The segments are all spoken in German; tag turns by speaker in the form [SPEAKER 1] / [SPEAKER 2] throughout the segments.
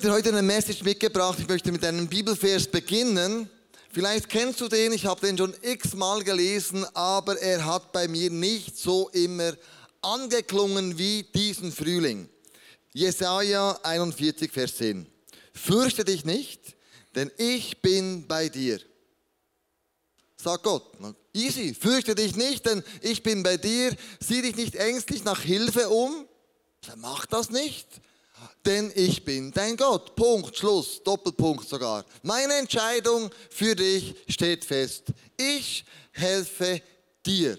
[SPEAKER 1] habe dir heute eine Message mitgebracht. Ich möchte mit einem Bibelvers beginnen. Vielleicht kennst du den, ich habe den schon x-mal gelesen, aber er hat bei mir nicht so immer angeklungen wie diesen Frühling. Jesaja 41, Vers 10. Fürchte dich nicht, denn ich bin bei dir. Sagt Gott. Easy, fürchte dich nicht, denn ich bin bei dir. Sieh dich nicht ängstlich nach Hilfe um. Mach das nicht, denn ich bin dein Gott. Punkt, Schluss, Doppelpunkt sogar. Meine Entscheidung für dich steht fest. Ich helfe dir.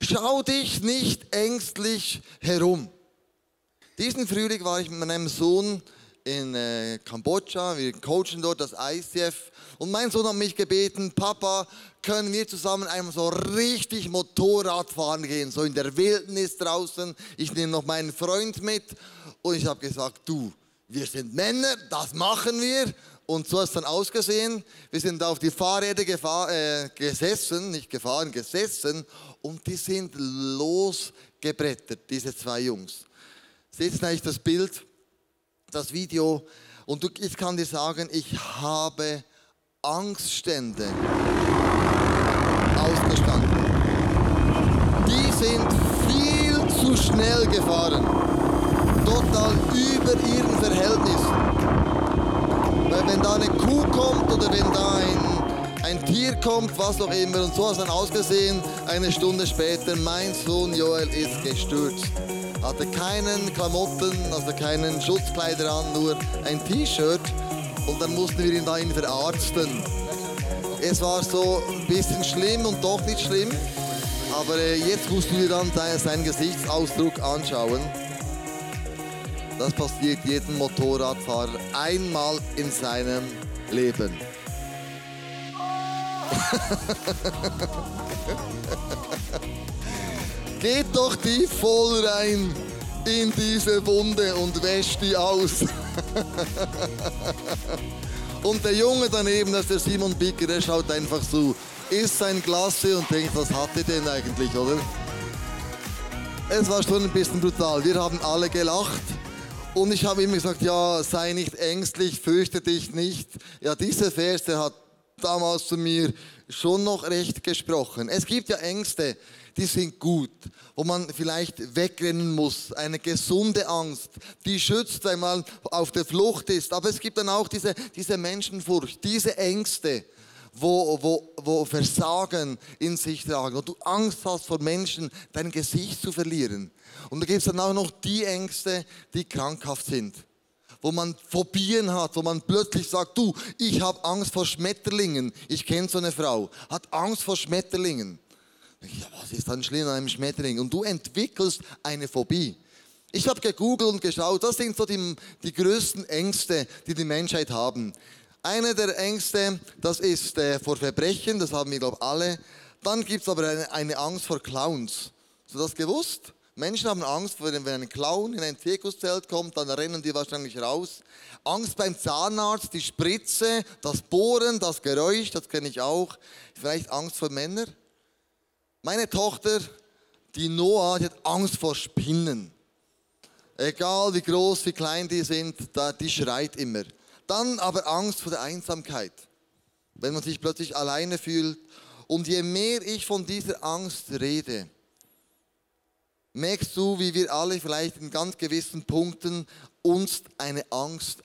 [SPEAKER 1] Schau dich nicht ängstlich herum. Diesen Frühling war ich mit meinem Sohn in äh, Kambodscha. Wir coachen dort das ICF. Und mein Sohn hat mich gebeten, Papa, können wir zusammen einmal so richtig Motorrad fahren gehen, so in der Wildnis draußen. Ich nehme noch meinen Freund mit und ich habe gesagt, du, wir sind Männer, das machen wir. Und so hat es dann ausgesehen. Wir sind auf die Fahrräder äh, gesessen, nicht gefahren, gesessen und die sind losgebrettert, diese zwei Jungs. Seht ihr das Bild? das Video und ich kann dir sagen, ich habe Angststände ausgestanden. Die sind viel zu schnell gefahren, total über ihren Verhältnissen. Weil wenn da eine Kuh kommt oder wenn da ein, ein Tier kommt, was auch immer, und so hat es dann ausgesehen, eine Stunde später, mein Sohn Joel ist gestürzt hatte keinen Klamotten, also keinen Schutzkleider an, nur ein T-Shirt. Und dann mussten wir ihn dahin verarzten. Es war so ein bisschen schlimm und doch nicht schlimm. Aber äh, jetzt mussten wir dann seinen Gesichtsausdruck anschauen. Das passiert jedem Motorradfahrer einmal in seinem Leben. Geht doch tief voll rein in diese Wunde und wäscht die aus. und der Junge daneben, das ist der Simon Bicker, der schaut einfach so, isst sein Glasse und denkt, was hat er denn eigentlich, oder? Es war schon ein bisschen brutal. Wir haben alle gelacht. Und ich habe immer gesagt, ja, sei nicht ängstlich, fürchte dich nicht. Ja, diese Vers, der hat damals zu mir schon noch recht gesprochen. Es gibt ja Ängste, die sind gut, wo man vielleicht wegrennen muss. Eine gesunde Angst, die schützt, wenn man auf der Flucht ist. Aber es gibt dann auch diese, diese Menschenfurcht, diese Ängste, wo, wo, wo Versagen in sich tragen, wo du Angst hast vor Menschen, dein Gesicht zu verlieren. Und da gibt es dann auch noch die Ängste, die krankhaft sind wo man Phobien hat, wo man plötzlich sagt, du, ich habe Angst vor Schmetterlingen. Ich kenne so eine Frau, hat Angst vor Schmetterlingen. Ja, was ist dann schlimm an einem Schmetterling? Und du entwickelst eine Phobie. Ich habe gegoogelt und geschaut, das sind so die, die größten Ängste, die die Menschheit haben. Eine der Ängste, das ist äh, vor Verbrechen, das haben wir, glaube ich, alle. Dann gibt es aber eine, eine, Angst vor Clowns. Hast du das gewusst? Menschen haben Angst, wenn ein Clown in ein Zirkuszelt kommt, dann rennen die wahrscheinlich raus. Angst beim Zahnarzt, die Spritze, das Bohren, das Geräusch, das kenne ich auch. Vielleicht Angst vor Männern. Meine Tochter, die Noah, die hat Angst vor Spinnen. Egal wie groß, wie klein die sind, die schreit immer. Dann aber Angst vor der Einsamkeit. Wenn man sich plötzlich alleine fühlt. Und je mehr ich von dieser Angst rede, merkst du, wie wir alle vielleicht in ganz gewissen Punkten uns eine Angst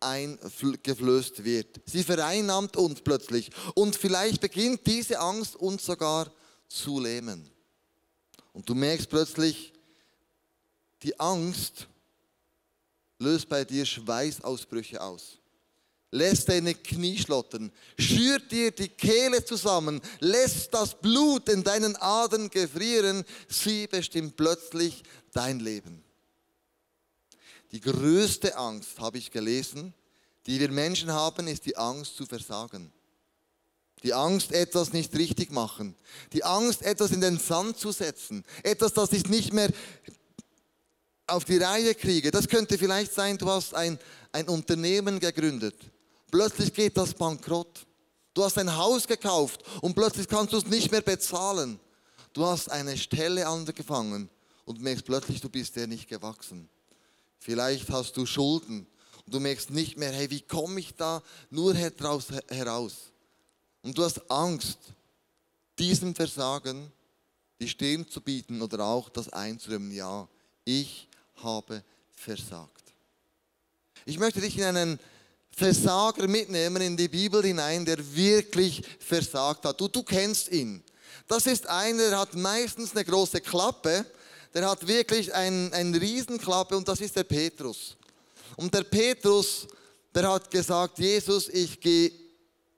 [SPEAKER 1] eingeflößt wird. Sie vereinnahmt uns plötzlich. Und vielleicht beginnt diese Angst uns sogar zu lähmen. Und du merkst plötzlich, die Angst löst bei dir Schweißausbrüche aus. Lässt deine Knie schlottern, schürt dir die Kehle zusammen, lässt das Blut in deinen Adern gefrieren. Sie bestimmt plötzlich dein Leben. Die größte Angst, habe ich gelesen, die wir Menschen haben, ist die Angst zu versagen. Die Angst, etwas nicht richtig machen. Die Angst, etwas in den Sand zu setzen. Etwas, das ich nicht mehr auf die Reihe kriege. Das könnte vielleicht sein, du hast ein, ein Unternehmen gegründet. Plötzlich geht das bankrott. Du hast ein Haus gekauft und plötzlich kannst du es nicht mehr bezahlen. Du hast eine Stelle angefangen und merkst plötzlich, du bist dir nicht gewachsen. Vielleicht hast du Schulden Du merkst nicht mehr, hey, wie komme ich da nur heraus? Und du hast Angst, diesem Versagen die Stirn zu bieten oder auch das einzuräumen. Ja, ich habe versagt. Ich möchte dich in einen Versager mitnehmen in die Bibel hinein, der wirklich versagt hat. Du, du kennst ihn. Das ist einer, der hat meistens eine große Klappe, der hat wirklich eine ein Riesenklappe und das ist der Petrus. Und der Petrus, der hat gesagt, Jesus, ich gehe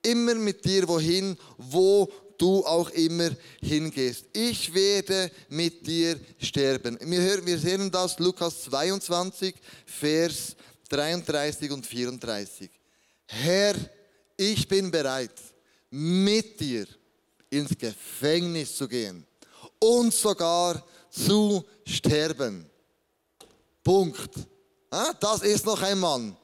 [SPEAKER 1] immer mit dir wohin, wo du auch immer hingehst. Ich werde mit dir sterben. Wir, hören, wir sehen das Lukas 22, Vers 33 und 34. Herr, ich bin bereit, mit dir ins Gefängnis zu gehen und sogar zu sterben. Punkt. Das ist noch ein Mann.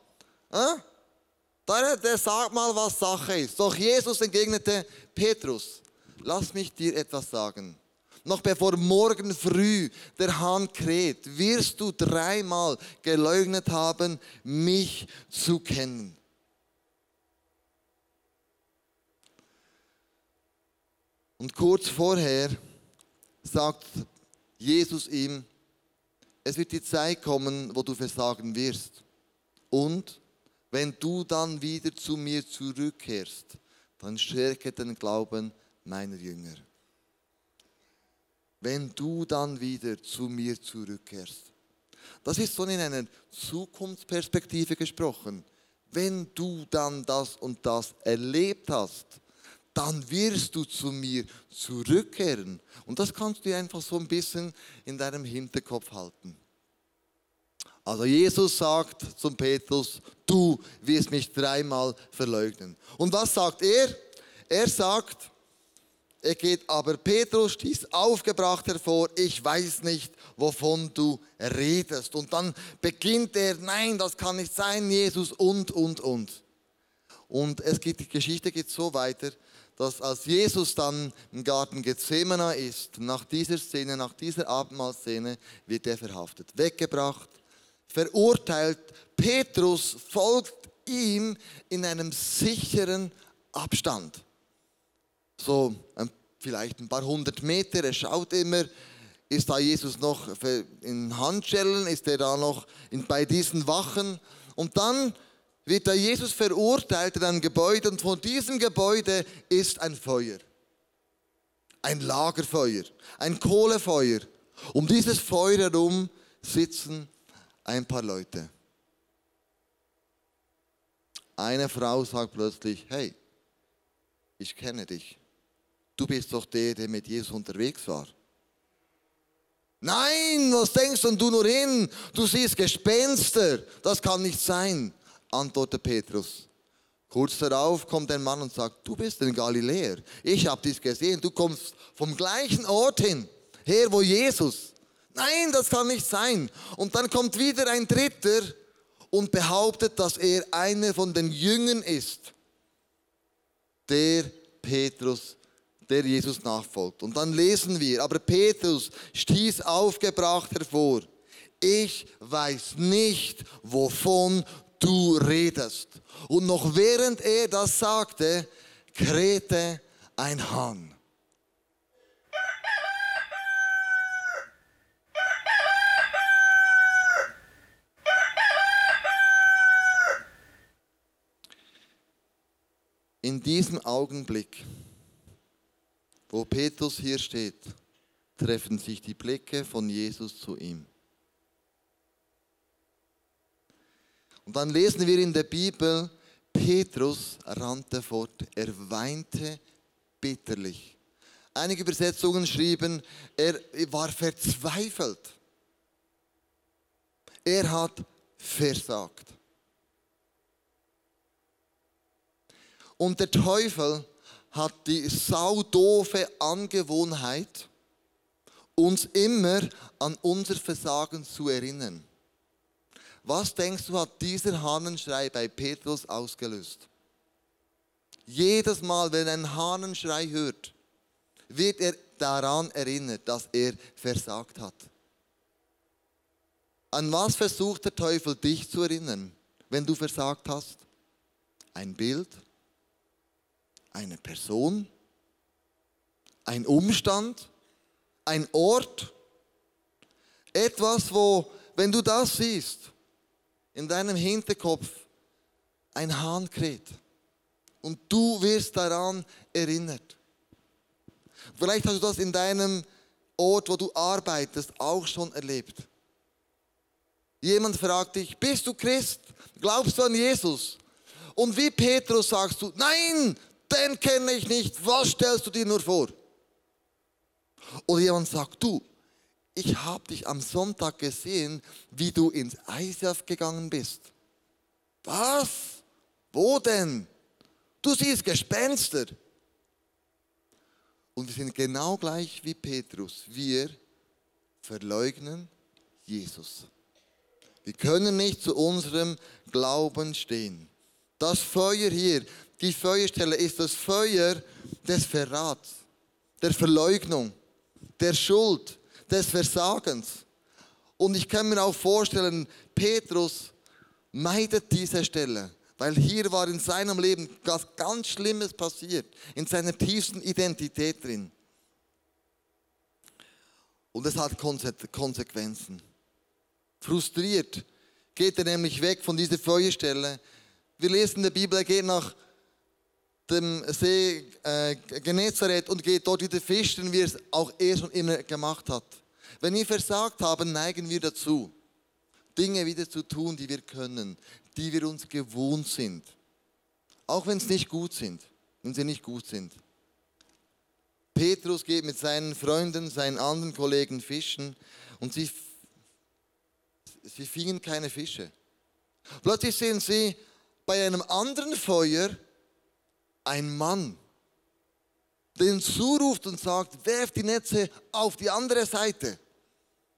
[SPEAKER 1] Der sagt mal, was Sache ist. Doch Jesus entgegnete Petrus, lass mich dir etwas sagen. Noch bevor morgen früh der Hahn kräht, wirst du dreimal geleugnet haben, mich zu kennen. Und kurz vorher sagt Jesus ihm, es wird die Zeit kommen, wo du versagen wirst. Und wenn du dann wieder zu mir zurückkehrst, dann stärke den Glauben meiner Jünger. Wenn du dann wieder zu mir zurückkehrst. Das ist so in einer Zukunftsperspektive gesprochen. Wenn du dann das und das erlebt hast, dann wirst du zu mir zurückkehren. Und das kannst du einfach so ein bisschen in deinem Hinterkopf halten. Also Jesus sagt zum Petrus, du wirst mich dreimal verleugnen. Und was sagt er? Er sagt, er geht aber Petrus stieß aufgebracht hervor, ich weiß nicht, wovon du redest. Und dann beginnt er, nein, das kann nicht sein, Jesus und, und, und. Und es geht, die Geschichte geht so weiter, dass als Jesus dann im Garten Gethsemane ist, nach dieser Szene, nach dieser Abendmahlszene, wird er verhaftet, weggebracht, verurteilt. Petrus folgt ihm in einem sicheren Abstand. So vielleicht ein paar hundert Meter, er schaut immer, ist da Jesus noch in Handschellen, ist er da noch bei diesen Wachen und dann wird da Jesus verurteilt in einem Gebäude und von diesem Gebäude ist ein Feuer. Ein Lagerfeuer, ein Kohlefeuer. Um dieses Feuer herum sitzen ein paar Leute. Eine Frau sagt plötzlich, hey, ich kenne dich. Du bist doch der, der mit Jesus unterwegs war. Nein, was denkst denn du nur hin? Du siehst Gespenster. Das kann nicht sein, antwortet Petrus. Kurz darauf kommt ein Mann und sagt, du bist ein Galiläer. Ich habe dich gesehen. Du kommst vom gleichen Ort hin, her wo Jesus. Nein, das kann nicht sein. Und dann kommt wieder ein Dritter und behauptet, dass er einer von den Jüngern ist, der Petrus, der Jesus nachfolgt. Und dann lesen wir, aber Petrus stieß aufgebracht hervor. Ich weiß nicht, wovon du redest. Und noch während er das sagte, krähte ein Hahn. In diesem Augenblick, wo Petrus hier steht, treffen sich die Blicke von Jesus zu ihm. Und dann lesen wir in der Bibel, Petrus rannte fort, er weinte bitterlich. Einige Übersetzungen schrieben, er war verzweifelt. Er hat versagt. Und der Teufel hat die saudoofe Angewohnheit, uns immer an unser Versagen zu erinnern. Was denkst du, hat dieser Hahnenschrei bei Petrus ausgelöst? Jedes Mal, wenn er einen Hahnenschrei hört, wird er daran erinnert, dass er versagt hat. An was versucht der Teufel dich zu erinnern? wenn du versagt hast? Ein Bild? Eine Person? Ein Umstand? Ein Ort? Etwas, wo, wenn du das siehst, in deinem Hinterkopf ein Hahn kräht und du wirst daran erinnert. Vielleicht hast du das in deinem Ort, wo du arbeitest, auch schon erlebt. Jemand fragt dich, bist du Christ? Glaubst du an Jesus? Und wie Petrus sagst du, nein, den kenne ich nicht. Was stellst du dir nur vor? Oder jemand sagt, du, ich habe dich am Sonntag gesehen, wie du ins ISAF gegangen bist. Was? Wo denn? Du siehst Gespenster. Und wir sind genau gleich wie Petrus. Wir verleugnen Jesus. Wir können nicht zu unserem Glauben stehen. Das Feuer hier, die Feuerstelle ist das Feuer des Verrats, der Verleugnung, der Schuld, des Versagens. Und ich kann mir auch vorstellen, Petrus meidet diese Stelle, weil hier war in seinem Leben was ganz Schlimmes passiert, in seiner tiefsten Identität drin. Und es hat Konsequenzen. Frustriert geht er nämlich weg von dieser Feuerstelle. Wir lesen in der Bibel, er geht nach dem See äh, Genezareth und geht dort wieder fischen, wie er es auch er schon immer gemacht hat. Wenn wir versagt haben, neigen wir dazu, Dinge wieder zu tun, die wir können, die wir uns gewohnt sind. Auch wenn es nicht gut sind, wenn sie nicht gut sind. Petrus geht mit seinen Freunden, seinen anderen Kollegen fischen und sie sie fingen keine Fische. Plötzlich sehen sie bei einem anderen Feuer einen Mann, ihnen zuruft und sagt, werft die Netze auf die andere Seite.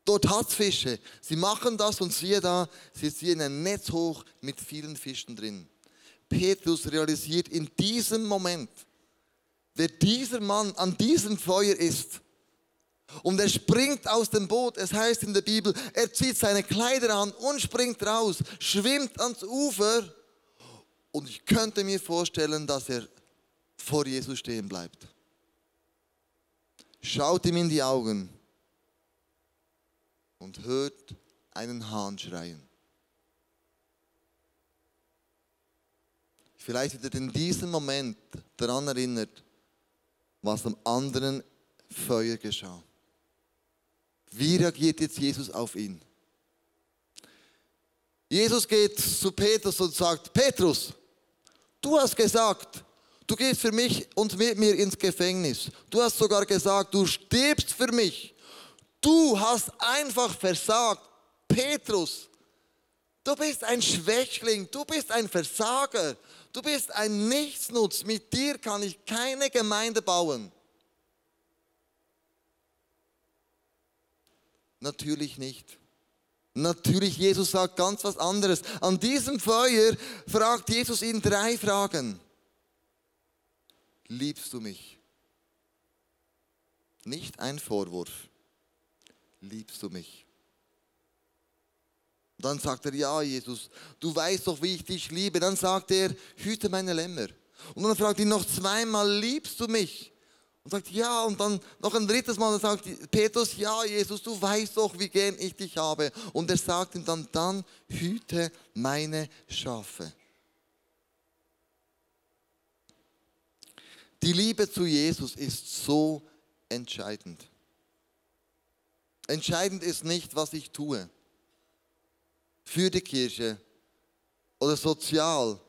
[SPEAKER 1] Dort hat es Fische. Sie machen das und siehe da, sie ziehen ein Netz hoch mit vielen Fischen drin. Petrus realisiert in diesem Moment, wer dieser Mann an diesem Feuer ist, und er springt aus dem Boot. Es heißt in der Bibel, er zieht seine Kleider an und springt raus, schwimmt ans Ufer. Und ich könnte mir vorstellen, dass er vor Jesus stehen bleibt. Schaut ihm in die Augen und hört einen Hahn schreien. Vielleicht wird er in diesem Moment daran erinnert, was am anderen Feuer geschah. Wie reagiert jetzt Jesus auf ihn? Jesus geht zu Petrus und sagt, Petrus, du hast gesagt, du gehst für mich und mit mir ins Gefängnis. Du hast sogar gesagt, du stirbst für mich. Du hast einfach versagt. Petrus, du bist ein Schwächling, du bist ein Versager, du bist ein Nichtsnutz. Mit dir kann ich keine Gemeinde bauen. Natürlich nicht. Natürlich, Jesus sagt ganz was anderes. An diesem Feuer fragt Jesus ihn drei Fragen. Liebst du mich? Nicht ein Vorwurf. Liebst du mich? Dann sagt er, ja, Jesus, du weißt doch, wie ich dich liebe. Dann sagt er, hüte meine Lämmer. Und dann fragt ihn noch zweimal, liebst du mich? Und sagt, ja, und dann noch ein drittes Mal, sagt Petrus, ja, Jesus, du weißt doch, wie gern ich dich habe. Und er sagt ihm dann, dann hüte meine Schafe. Die Liebe zu Jesus ist so entscheidend. Entscheidend ist nicht, was ich tue. Für die Kirche oder sozial.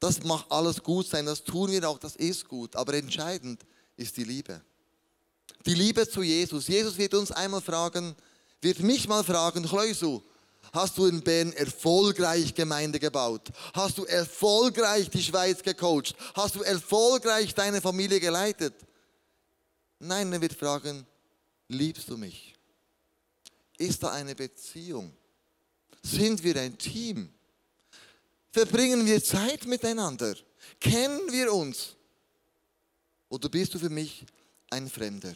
[SPEAKER 1] Das macht alles gut sein, das tun wir auch, das ist gut. Aber entscheidend ist, die Liebe. Die Liebe zu Jesus. Jesus wird uns einmal fragen, wird mich mal fragen, Chleusu, hast du in Bern erfolgreich Gemeinde gebaut? Hast du erfolgreich die Schweiz gecoacht? Hast du erfolgreich deine Familie geleitet? Nein, er wird fragen, liebst du mich? Ist da eine Beziehung? Sind wir ein Team? Verbringen wir Zeit miteinander? Kennen wir uns? Oder bist du für mich ein Fremder?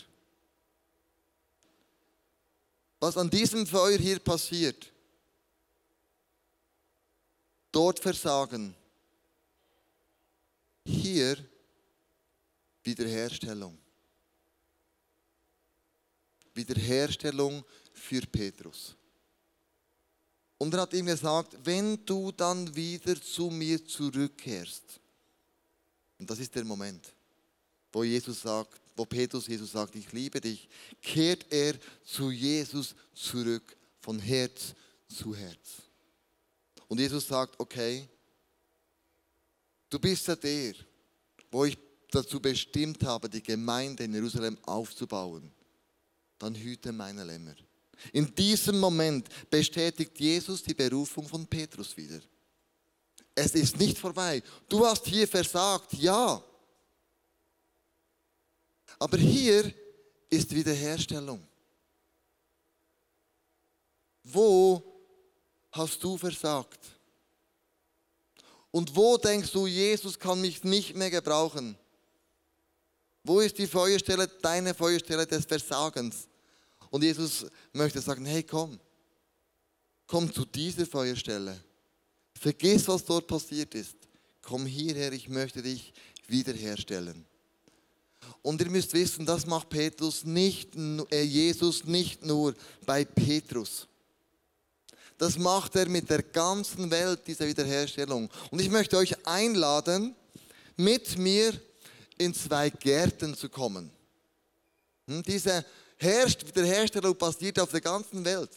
[SPEAKER 1] Was an diesem Feuer hier passiert, dort Versagen. Hier Wiederherstellung. Wiederherstellung für Petrus. Und er hat ihm gesagt, wenn du dann wieder zu mir zurückkehrst, und das ist der Moment, wo Jesus sagt, wo Petrus Jesus sagt, ich liebe dich, kehrt er zu Jesus zurück, von Herz zu Herz. Und Jesus sagt, okay, du bist ja der, wo ich dazu bestimmt habe, die Gemeinde in Jerusalem aufzubauen. Dann hüte meine Lämmer. In diesem Moment bestätigt Jesus die Berufung von Petrus wieder. Es ist nicht vorbei. Du hast hier versagt, ja. Aber hier ist Wiederherstellung. Wo hast du versagt? Und wo denkst du, Jesus kann mich nicht mehr gebrauchen? Wo ist die Feuerstelle, deine Feuerstelle des Versagens? Und Jesus möchte sagen, hey komm, komm zu dieser Feuerstelle. Vergiss, was dort passiert ist. Komm hierher, ich möchte dich wiederherstellen. Und ihr müsst wissen, das macht Petrus nicht, äh, Jesus nicht nur bei Petrus. Das macht er mit der ganzen Welt, diese Wiederherstellung. Und ich möchte euch einladen, mit mir in zwei Gärten zu kommen. Hm, diese Wiederherstellung passiert auf der ganzen Welt.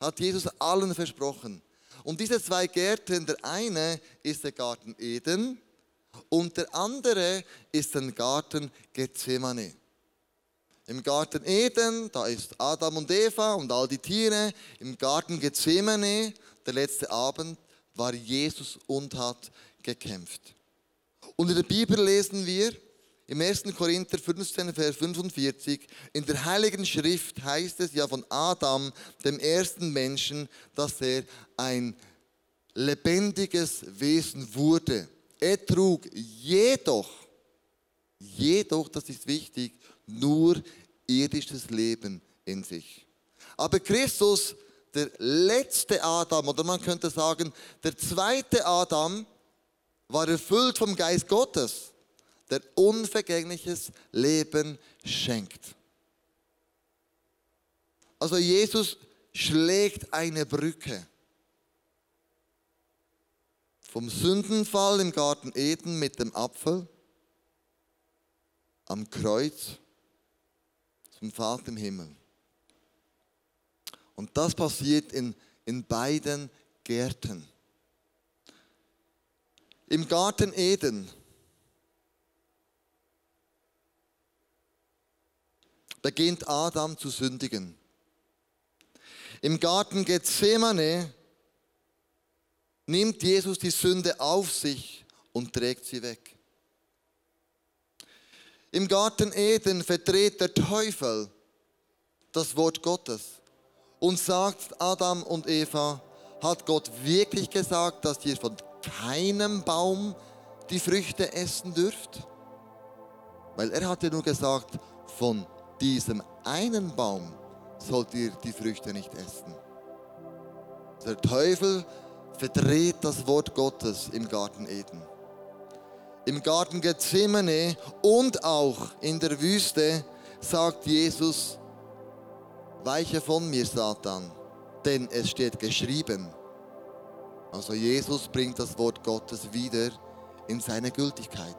[SPEAKER 1] Hat Jesus allen versprochen. Und diese zwei Gärten, der eine ist der Garten Eden und der andere ist der Garten Gethsemane. Im Garten Eden, da ist Adam und Eva und all die Tiere. Im Garten Gethsemane, der letzte Abend, war Jesus und hat gekämpft. Und in der Bibel lesen wir, im 1. Korinther 15, Vers 45, in der Heiligen Schrift heißt es ja von Adam, dem ersten Menschen, dass er ein lebendiges Wesen wurde. Er trug jedoch, jedoch, das ist wichtig, nur irdisches Leben in sich. Aber Christus, der letzte Adam, oder man könnte sagen, der zweite Adam, war erfüllt vom Geist Gottes der unvergängliches Leben schenkt. Also Jesus schlägt eine Brücke vom Sündenfall im Garten Eden mit dem Apfel am Kreuz zum Vater im Himmel. Und das passiert in, in beiden Gärten. Im Garten Eden beginnt Adam zu sündigen. Im Garten Gethsemane nimmt Jesus die Sünde auf sich und trägt sie weg. Im Garten Eden verdreht der Teufel das Wort Gottes und sagt Adam und Eva, hat Gott wirklich gesagt, dass ihr von keinem Baum die Früchte essen dürft? Weil er hatte nur gesagt, von diesem einen Baum sollt ihr die Früchte nicht essen. Der Teufel verdreht das Wort Gottes im Garten Eden. Im Garten Gethsemane und auch in der Wüste sagt Jesus, weiche von mir, Satan, denn es steht geschrieben. Also Jesus bringt das Wort Gottes wieder in seine Gültigkeit.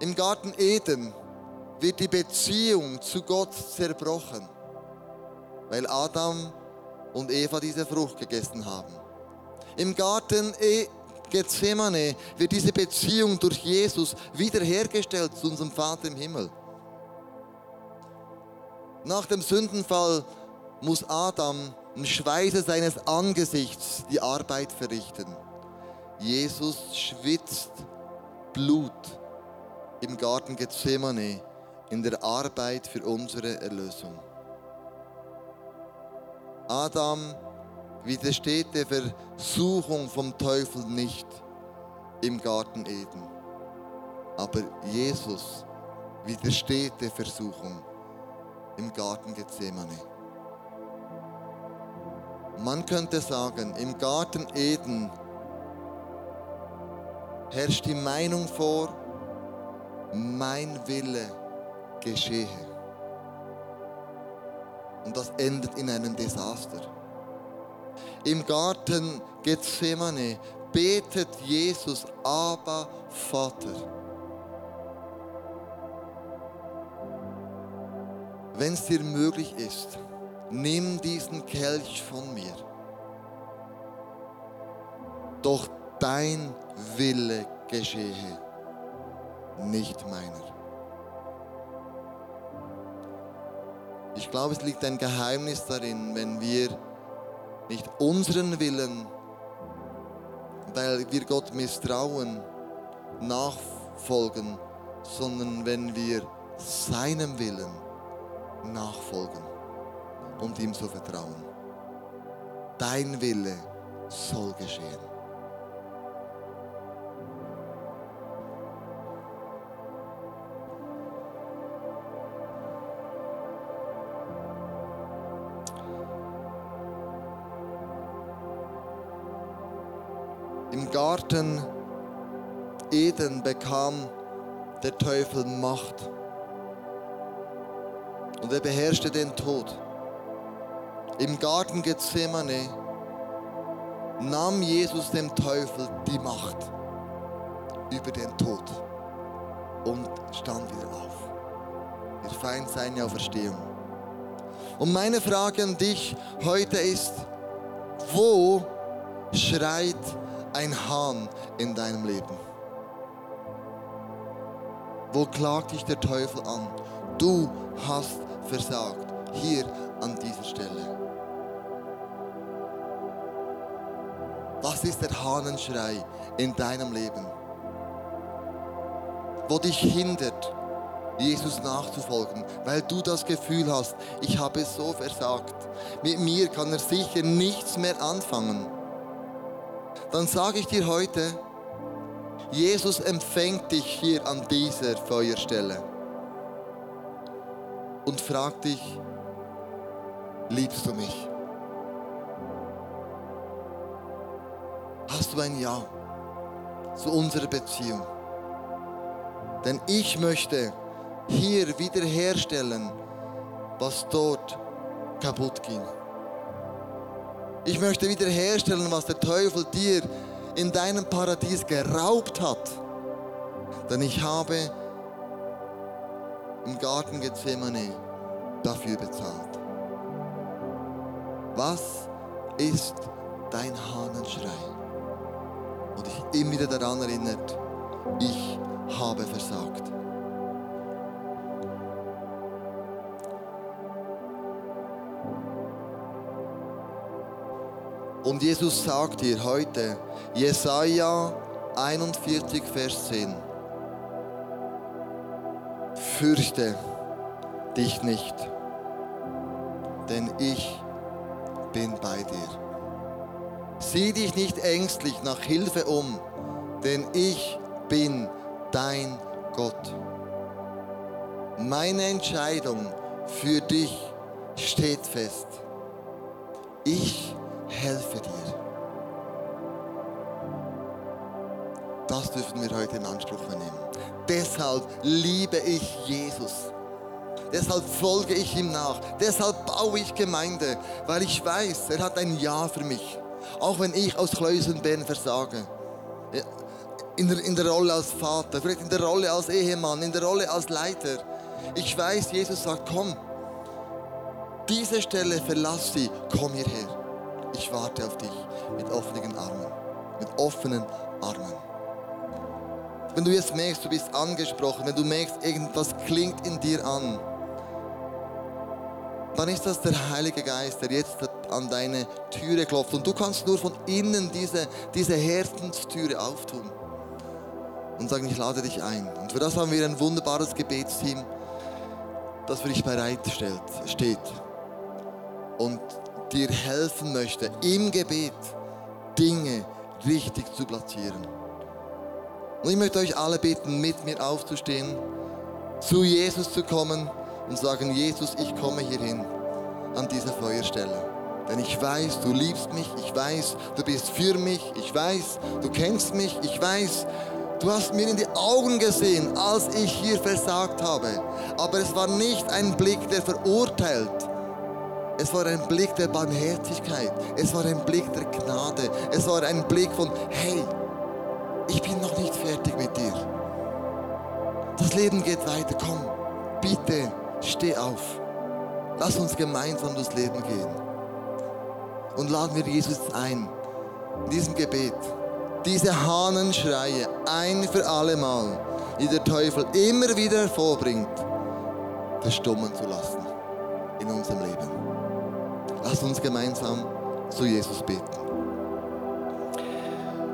[SPEAKER 1] Im Garten Eden wird die Beziehung zu Gott zerbrochen, weil Adam und Eva diese Frucht gegessen haben. Im Garten e- Gethsemane wird diese Beziehung durch Jesus wiederhergestellt zu unserem Vater im Himmel. Nach dem Sündenfall muss Adam im Schweiße seines Angesichts die Arbeit verrichten. Jesus schwitzt Blut im Garten Gethsemane in der Arbeit für unsere Erlösung. Adam widersteht der Versuchung vom Teufel nicht im Garten Eden. Aber Jesus widersteht der Versuchung im Garten Gethsemane. Man könnte sagen, im Garten Eden herrscht die Meinung vor, mein Wille geschehe. Und das endet in einem Desaster. Im Garten Gethsemane betet Jesus, aber Vater. Wenn es dir möglich ist, nimm diesen Kelch von mir. Doch dein Wille geschehe, nicht meiner. Ich glaube, es liegt ein Geheimnis darin, wenn wir nicht unseren Willen, weil wir Gott misstrauen, nachfolgen, sondern wenn wir seinem Willen nachfolgen und ihm so vertrauen. Dein Wille soll geschehen. Garten Eden bekam der Teufel Macht und er beherrschte den Tod. Im Garten Gethsemane nahm Jesus dem Teufel die Macht über den Tod und stand wieder auf. Wir feiern seine Auferstehung. Und meine Frage an dich heute ist, wo schreit ein Hahn in deinem Leben? Wo klagt dich der Teufel an? Du hast versagt, hier an dieser Stelle. Was ist der Hahnenschrei in deinem Leben? Wo dich hindert, Jesus nachzufolgen, weil du das Gefühl hast, ich habe so versagt. Mit mir kann er sicher nichts mehr anfangen. Dann sage ich dir heute, Jesus empfängt dich hier an dieser Feuerstelle und fragt dich, liebst du mich? Hast du ein Ja zu unserer Beziehung? Denn ich möchte hier wiederherstellen, was dort kaputt ging. Ich möchte wiederherstellen, was der Teufel dir in deinem Paradies geraubt hat. Denn ich habe im Garten Gethsemane dafür bezahlt. Was ist dein Hahnenschrei? Und dich immer wieder daran erinnert, ich habe versagt. Und Jesus sagt dir heute, Jesaja 41, Vers 10, fürchte dich nicht, denn ich bin bei dir. Sieh dich nicht ängstlich nach Hilfe um, denn ich bin dein Gott. Meine Entscheidung für dich steht fest. Ich helfe dir. Das dürfen wir heute in Anspruch nehmen. Deshalb liebe ich Jesus. Deshalb folge ich ihm nach. Deshalb baue ich Gemeinde, weil ich weiß, er hat ein Ja für mich. Auch wenn ich aus Kleusenbären versage. In der, in der Rolle als Vater, vielleicht in der Rolle als Ehemann, in der Rolle als Leiter. Ich weiß, Jesus sagt, komm, diese Stelle verlass sie, komm hierher. Ich warte auf dich mit offenen Armen. Mit offenen Armen. Wenn du jetzt merkst, du bist angesprochen, wenn du merkst, irgendwas klingt in dir an, dann ist das der Heilige Geist, der jetzt an deine Türe klopft. Und du kannst nur von innen diese, diese Herzenstüre auftun und sagen, ich lade dich ein. Und für das haben wir ein wunderbares Gebetsteam, das für dich bereit steht und dir helfen möchte, im Gebet Dinge richtig zu platzieren. Und ich möchte euch alle bitten, mit mir aufzustehen, zu Jesus zu kommen und sagen, Jesus, ich komme hierhin an dieser Feuerstelle. Denn ich weiß, du liebst mich, ich weiß, du bist für mich, ich weiß, du kennst mich, ich weiß, du hast mir in die Augen gesehen, als ich hier versagt habe. Aber es war nicht ein Blick, der verurteilt. Es war ein Blick der Barmherzigkeit. Es war ein Blick der Gnade. Es war ein Blick von, hey, ich bin noch nicht fertig mit dir. Das Leben geht weiter. Komm, bitte, steh auf. Lass uns gemeinsam durchs Leben gehen. Und laden wir Jesus ein, in diesem Gebet, diese Hahnenschreie ein für alle Mal, die der Teufel immer wieder hervorbringt, verstummen zu lassen in unserem Leben. Lass uns gemeinsam zu Jesus beten.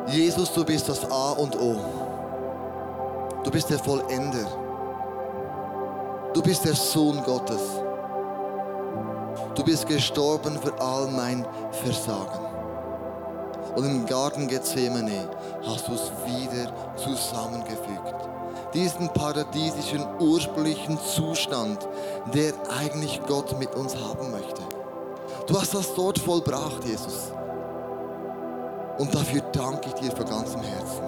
[SPEAKER 1] Jesus, du bist das A und O. Du bist der Vollender. Du bist der Sohn Gottes. Du bist gestorben für all mein Versagen. Und im Garten Gethsemane hast du es wieder zusammengefügt. Diesen paradiesischen ursprünglichen Zustand, der eigentlich Gott mit uns haben möchte. Du hast das dort vollbracht, Jesus. Und dafür danke ich dir von ganzem Herzen.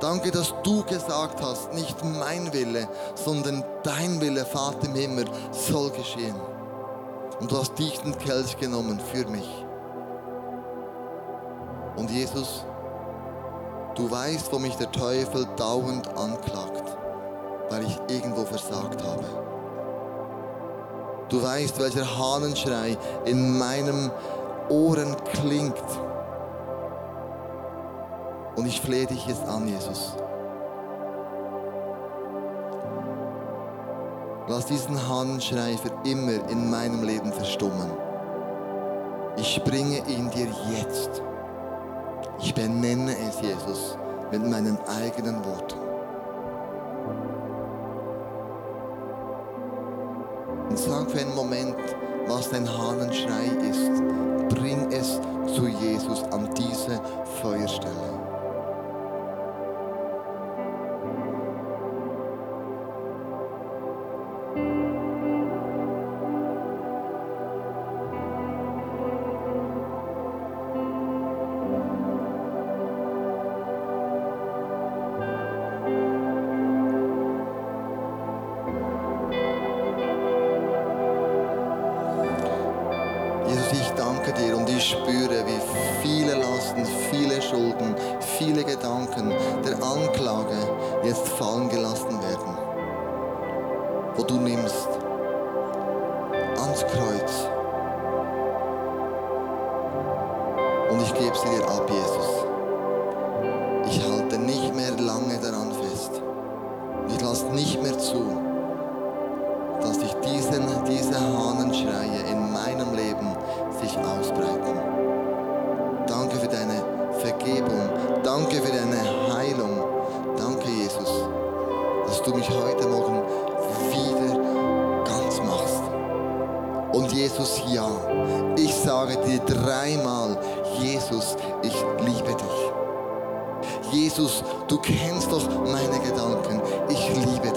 [SPEAKER 1] Danke, dass du gesagt hast, nicht mein Wille, sondern dein Wille, Vater im Himmel, soll geschehen. Und du hast diesen Kelch genommen für mich. Und Jesus, du weißt, wo mich der Teufel dauernd anklagt, weil ich irgendwo versagt habe. Du weißt, welcher Hahnenschrei in meinem Ohren klingt. Und ich flehe dich jetzt an, Jesus. Lass diesen Hahnenschrei für immer in meinem Leben verstummen. Ich bringe ihn dir jetzt. Ich benenne es, Jesus, mit meinen eigenen Worten. Und sag für einen Moment, was dein Hahnenschrei ist. Bring es zu Jesus an diese Feuerstelle. Ich halte nicht mehr lange daran fest. Ich lasse nicht mehr zu, dass sich diesen, diese Hahnenschreie in meinem Leben sich ausbreiten. Danke für deine Vergebung. Danke für deine Heilung. Danke, Jesus, dass du mich heute Morgen wieder ganz machst. Und Jesus, ja, ich sage dir dreimal, Jesus, dich. Jesus, du kennst doch meine Gedanken. Ich liebe